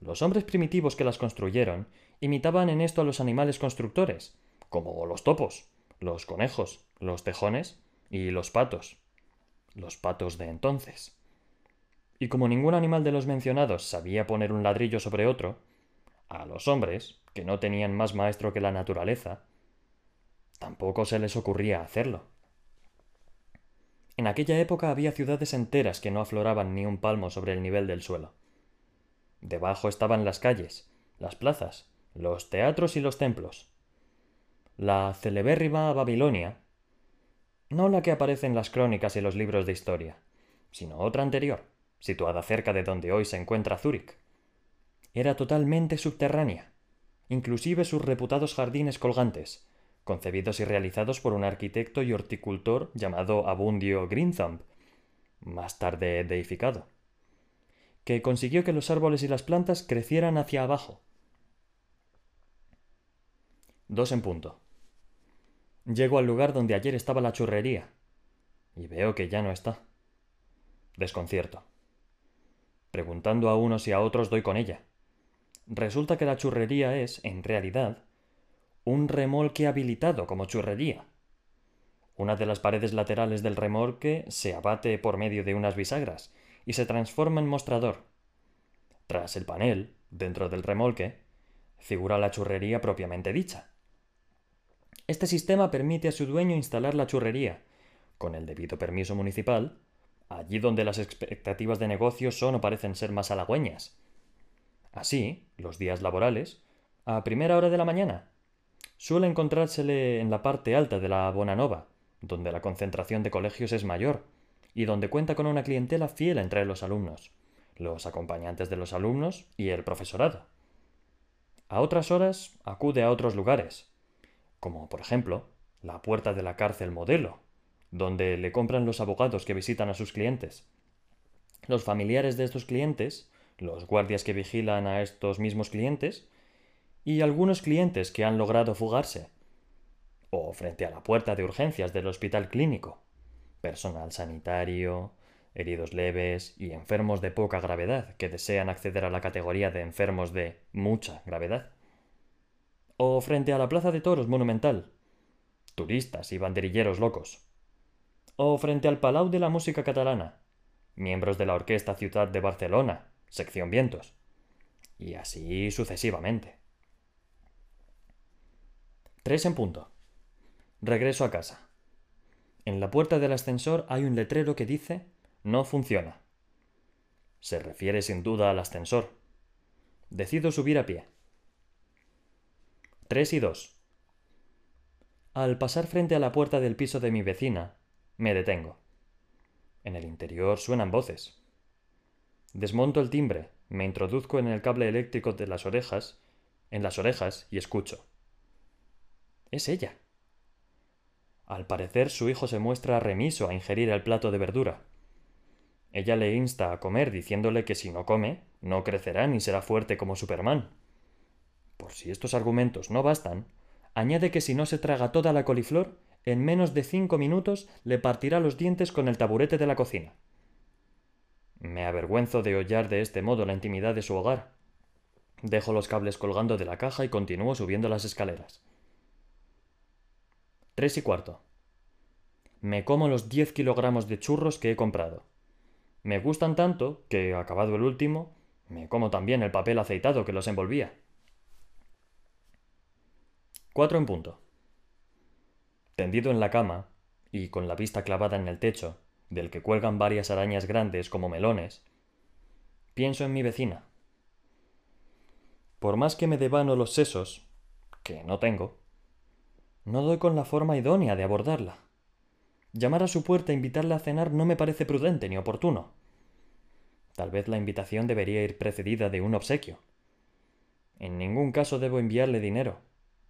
Speaker 1: Los hombres primitivos que las construyeron imitaban en esto a los animales constructores, como los topos, los conejos, los tejones y los patos. Los patos de entonces. Y como ningún animal de los mencionados sabía poner un ladrillo sobre otro, a los hombres, que no tenían más maestro que la naturaleza, tampoco se les ocurría hacerlo. En aquella época había ciudades enteras que no afloraban ni un palmo sobre el nivel del suelo. Debajo estaban las calles, las plazas, los teatros y los templos. La celebérrima Babilonia, no la que aparece en las crónicas y los libros de historia, sino otra anterior, situada cerca de donde hoy se encuentra Zúrich, era totalmente subterránea, inclusive sus reputados jardines colgantes, concebidos y realizados por un arquitecto y horticultor llamado Abundio Greenthumb, más tarde deificado, que consiguió que los árboles y las plantas crecieran hacia abajo. Dos en punto. Llego al lugar donde ayer estaba la churrería, y veo que ya no está. Desconcierto. Preguntando a unos y a otros doy con ella. Resulta que la churrería es, en realidad, un remolque habilitado como churrería. Una de las paredes laterales del remolque se abate por medio de unas bisagras y se transforma en mostrador. Tras el panel, dentro del remolque, figura la churrería propiamente dicha. Este sistema permite a su dueño instalar la churrería, con el debido permiso municipal, allí donde las expectativas de negocio son o parecen ser más halagüeñas. Así, los días laborales, a primera hora de la mañana, suele encontrársele en la parte alta de la Bonanova, donde la concentración de colegios es mayor, y donde cuenta con una clientela fiel entre los alumnos, los acompañantes de los alumnos y el profesorado. A otras horas acude a otros lugares, como por ejemplo la puerta de la cárcel modelo, donde le compran los abogados que visitan a sus clientes. Los familiares de estos clientes, los guardias que vigilan a estos mismos clientes, y algunos clientes que han logrado fugarse, o frente a la puerta de urgencias del hospital clínico, personal sanitario, heridos leves y enfermos de poca gravedad que desean acceder a la categoría de enfermos de mucha gravedad. O frente a la Plaza de Toros Monumental, turistas y banderilleros locos. O frente al Palau de la Música Catalana, miembros de la Orquesta Ciudad de Barcelona, sección Vientos. Y así sucesivamente. Tres en punto. Regreso a casa. En la puerta del ascensor hay un letrero que dice No funciona. Se refiere sin duda al ascensor. Decido subir a pie. Tres y dos. Al pasar frente a la puerta del piso de mi vecina, me detengo. En el interior suenan voces. Desmonto el timbre, me introduzco en el cable eléctrico de las orejas, en las orejas y escucho. Es ella. Al parecer su hijo se muestra remiso a ingerir el plato de verdura. Ella le insta a comer diciéndole que si no come, no crecerá ni será fuerte como Superman. Por si estos argumentos no bastan, añade que si no se traga toda la coliflor, en menos de cinco minutos le partirá los dientes con el taburete de la cocina. Me avergüenzo de hollar de este modo la intimidad de su hogar. Dejo los cables colgando de la caja y continúo subiendo las escaleras. Tres y cuarto. Me como los diez kilogramos de churros que he comprado. Me gustan tanto que, acabado el último, me como también el papel aceitado que los envolvía. Cuatro en punto. Tendido en la cama, y con la vista clavada en el techo, del que cuelgan varias arañas grandes como melones, pienso en mi vecina. Por más que me devano los sesos, que no tengo, no doy con la forma idónea de abordarla. Llamar a su puerta e invitarla a cenar no me parece prudente ni oportuno. Tal vez la invitación debería ir precedida de un obsequio. En ningún caso debo enviarle dinero,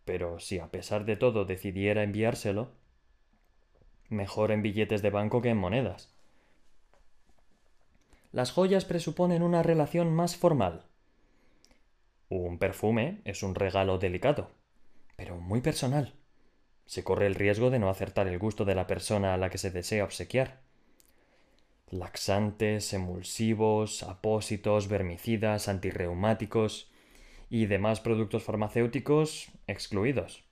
Speaker 1: pero si a pesar de todo decidiera enviárselo, mejor en billetes de banco que en monedas. Las joyas presuponen una relación más formal. Un perfume es un regalo delicado, pero muy personal. Se corre el riesgo de no acertar el gusto de la persona a la que se desea obsequiar. Laxantes, emulsivos, apósitos, vermicidas, antirreumáticos y demás productos farmacéuticos excluidos.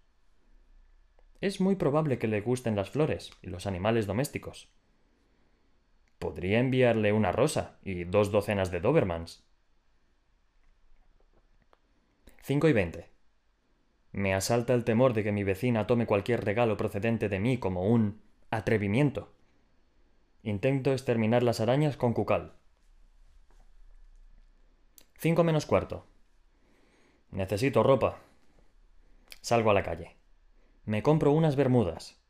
Speaker 1: Es muy probable que le gusten las flores y los animales domésticos. Podría enviarle una rosa y dos docenas de Dobermans. 5 y 20. Me asalta el temor de que mi vecina tome cualquier regalo procedente de mí como un atrevimiento. Intento exterminar las arañas con cucal. 5 menos cuarto. Necesito ropa. Salgo a la calle. Me compro unas bermudas.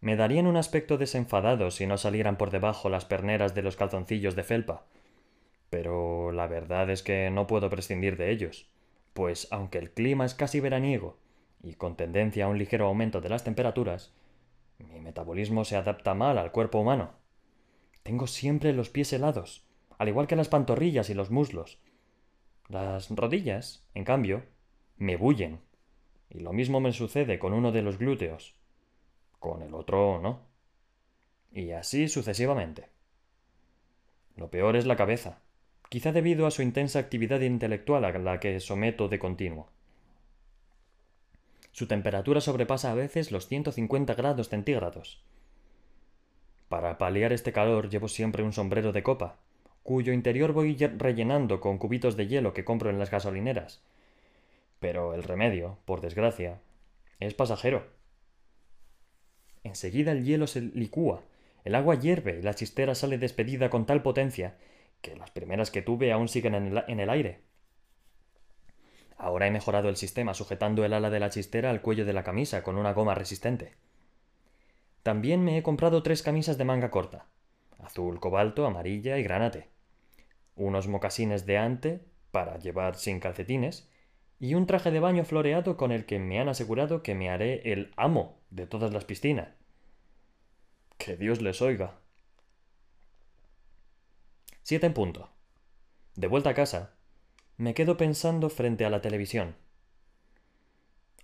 Speaker 1: Me darían un aspecto desenfadado si no salieran por debajo las perneras de los calzoncillos de felpa. Pero la verdad es que no puedo prescindir de ellos pues aunque el clima es casi veraniego y con tendencia a un ligero aumento de las temperaturas, mi metabolismo se adapta mal al cuerpo humano. Tengo siempre los pies helados, al igual que las pantorrillas y los muslos. Las rodillas, en cambio, me bullen. Y lo mismo me sucede con uno de los glúteos. Con el otro no. Y así sucesivamente. Lo peor es la cabeza quizá debido a su intensa actividad intelectual a la que someto de continuo. Su temperatura sobrepasa a veces los 150 grados centígrados. Para paliar este calor llevo siempre un sombrero de copa, cuyo interior voy rellenando con cubitos de hielo que compro en las gasolineras. Pero el remedio, por desgracia, es pasajero. Enseguida el hielo se licúa, el agua hierve y la chistera sale despedida con tal potencia que las primeras que tuve aún siguen en el, aire. Ahora he mejorado el sistema sujetando el ala de la chistera al cuello de la camisa con una goma resistente. También me he comprado tres camisas de manga corta, azul cobalto, amarilla y granate, unos mocasines de ante para llevar sin calcetines y un traje de baño floreado con el que me han asegurado que me haré el amo de todas las piscinas. Que Dios les oiga. Siete en punto. De vuelta a casa, me quedo pensando frente a la televisión.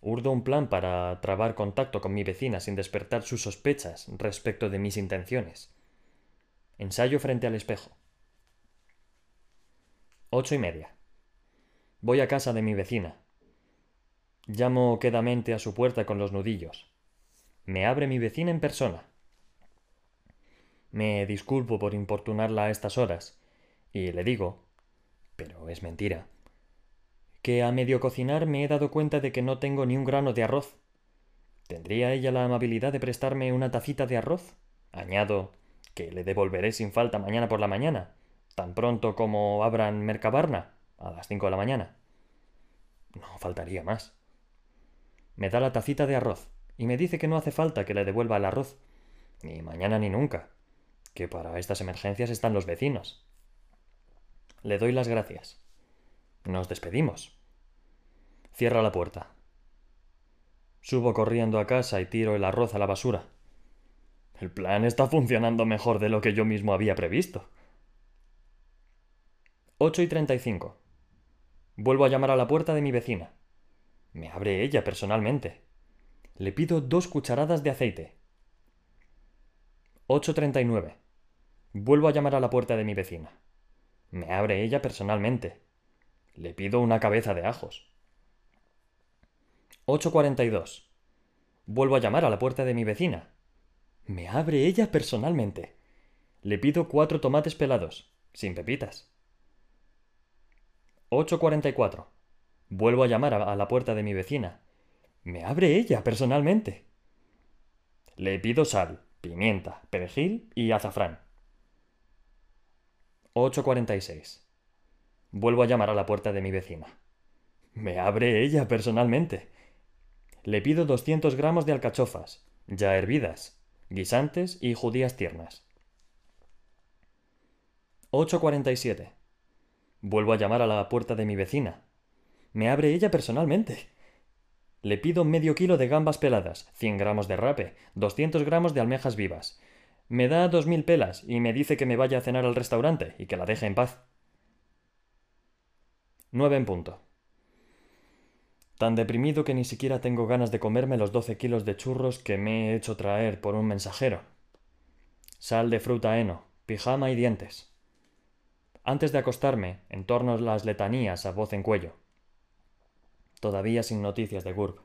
Speaker 1: Urdo un plan para trabar contacto con mi vecina sin despertar sus sospechas respecto de mis intenciones. Ensayo frente al espejo. Ocho y media. Voy a casa de mi vecina. Llamo quedamente a su puerta con los nudillos. Me abre mi vecina en persona. Me disculpo por importunarla a estas horas, y le digo, pero es mentira, que a medio cocinar me he dado cuenta de que no tengo ni un grano de arroz. ¿Tendría ella la amabilidad de prestarme una tacita de arroz? Añado que le devolveré sin falta mañana por la mañana, tan pronto como abran Mercabarna, a las cinco de la mañana. No faltaría más. Me da la tacita de arroz y me dice que no hace falta que le devuelva el arroz, ni mañana ni nunca, que para estas emergencias están los vecinos. Le doy las gracias. Nos despedimos. Cierra la puerta. Subo corriendo a casa y tiro el arroz a la basura. El plan está funcionando mejor de lo que yo mismo había previsto. 8 y 35. Vuelvo a llamar a la puerta de mi vecina. Me abre ella personalmente. Le pido dos cucharadas de aceite. 8.39. Vuelvo a llamar a la puerta de mi vecina. Me abre ella personalmente. Le pido una cabeza de ajos. 8.42. Vuelvo a llamar a la puerta de mi vecina. Me abre ella personalmente. Le pido cuatro tomates pelados, sin pepitas. 8.44. Vuelvo a llamar a la puerta de mi vecina. Me abre ella personalmente. Le pido sal, pimienta, perejil y azafrán. 8.46. Vuelvo a llamar a la puerta de mi vecina. Me abre ella personalmente. Le pido 200 gramos de alcachofas, ya hervidas, guisantes y judías tiernas. 8.47. Vuelvo a llamar a la puerta de mi vecina. Me abre ella personalmente. Le pido medio kilo de gambas peladas, 100 gramos de rape, 200 gramos de almejas vivas. Me da dos mil pelas y me dice que me vaya a cenar al restaurante y que la deje en paz. 9 en punto. Tan deprimido que ni siquiera tengo ganas de comerme los 12 kilos de churros que me he hecho traer por un mensajero. Sal de fruta heno, pijama y dientes. Antes de acostarme, en torno a las letanías a voz en cuello. Todavía sin noticias de Gurb.